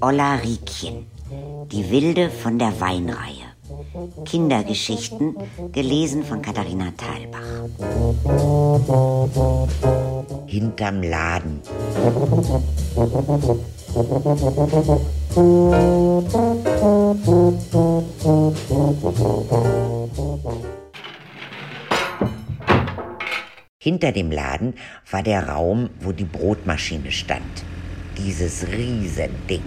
Olla Riekchen, die Wilde von der Weinreihe. Kindergeschichten, gelesen von Katharina Thalbach. Hinterm Laden. Hinter dem Laden war der Raum, wo die Brotmaschine stand. Dieses Riesending.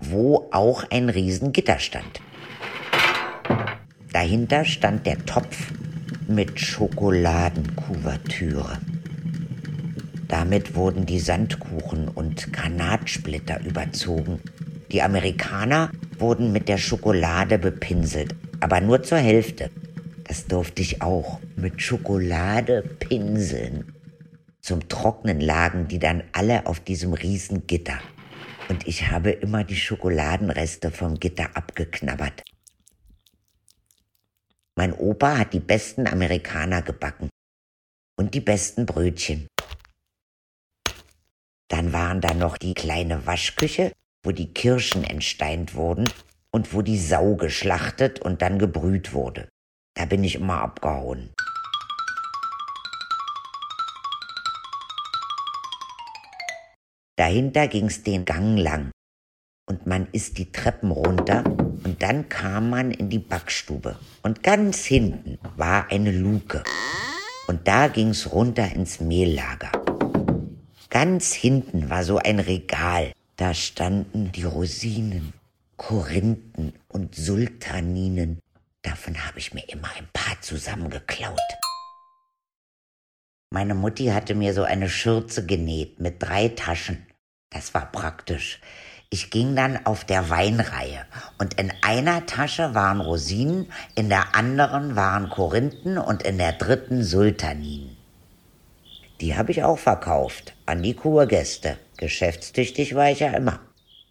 Wo auch ein Riesengitter stand. Dahinter stand der Topf mit Schokoladenkuvertüre. Damit wurden die Sandkuchen und Granatsplitter überzogen. Die Amerikaner wurden mit der Schokolade bepinselt, aber nur zur Hälfte. Das durfte ich auch mit Schokolade pinseln. Zum Trocknen lagen die dann alle auf diesem riesen Gitter. Und ich habe immer die Schokoladenreste vom Gitter abgeknabbert. Mein Opa hat die besten Amerikaner gebacken. Und die besten Brötchen. Dann waren da noch die kleine Waschküche, wo die Kirschen entsteint wurden und wo die Sau geschlachtet und dann gebrüht wurde. Da bin ich immer abgehauen. Dahinter ging's den Gang lang. Und man ist die Treppen runter und dann kam man in die Backstube. Und ganz hinten war eine Luke. Und da ging's runter ins Mehllager. Ganz hinten war so ein Regal, da standen die Rosinen, Korinthen und Sultaninen. Davon habe ich mir immer ein paar zusammengeklaut. Meine Mutti hatte mir so eine Schürze genäht mit drei Taschen. Das war praktisch. Ich ging dann auf der Weinreihe und in einer Tasche waren Rosinen, in der anderen waren Korinthen und in der dritten Sultaninen. Die habe ich auch verkauft an die Kurgäste. Geschäftstüchtig war ich ja immer.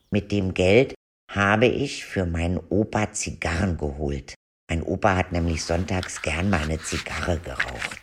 Mit dem Geld habe ich für meinen Opa Zigarren geholt. Mein Opa hat nämlich sonntags gern mal eine Zigarre geraucht.